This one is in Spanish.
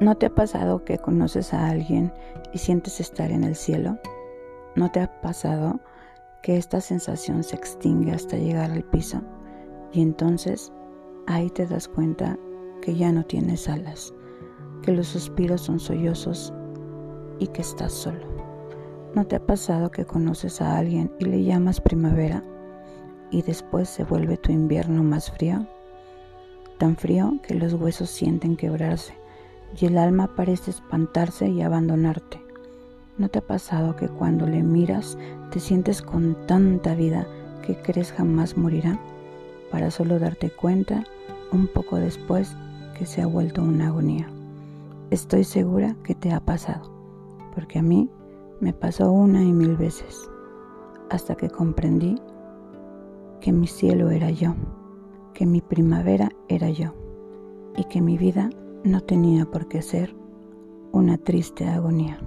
¿No te ha pasado que conoces a alguien y sientes estar en el cielo? ¿No te ha pasado que esta sensación se extingue hasta llegar al piso y entonces ahí te das cuenta que ya no tienes alas, que los suspiros son sollozos y que estás solo? ¿No te ha pasado que conoces a alguien y le llamas primavera y después se vuelve tu invierno más frío? Tan frío que los huesos sienten quebrarse y el alma parece espantarse y abandonarte. ¿No te ha pasado que cuando le miras te sientes con tanta vida que crees jamás morirá, para solo darte cuenta un poco después que se ha vuelto una agonía? Estoy segura que te ha pasado, porque a mí me pasó una y mil veces, hasta que comprendí que mi cielo era yo, que mi primavera era yo, y que mi vida no tenía por qué ser una triste agonía.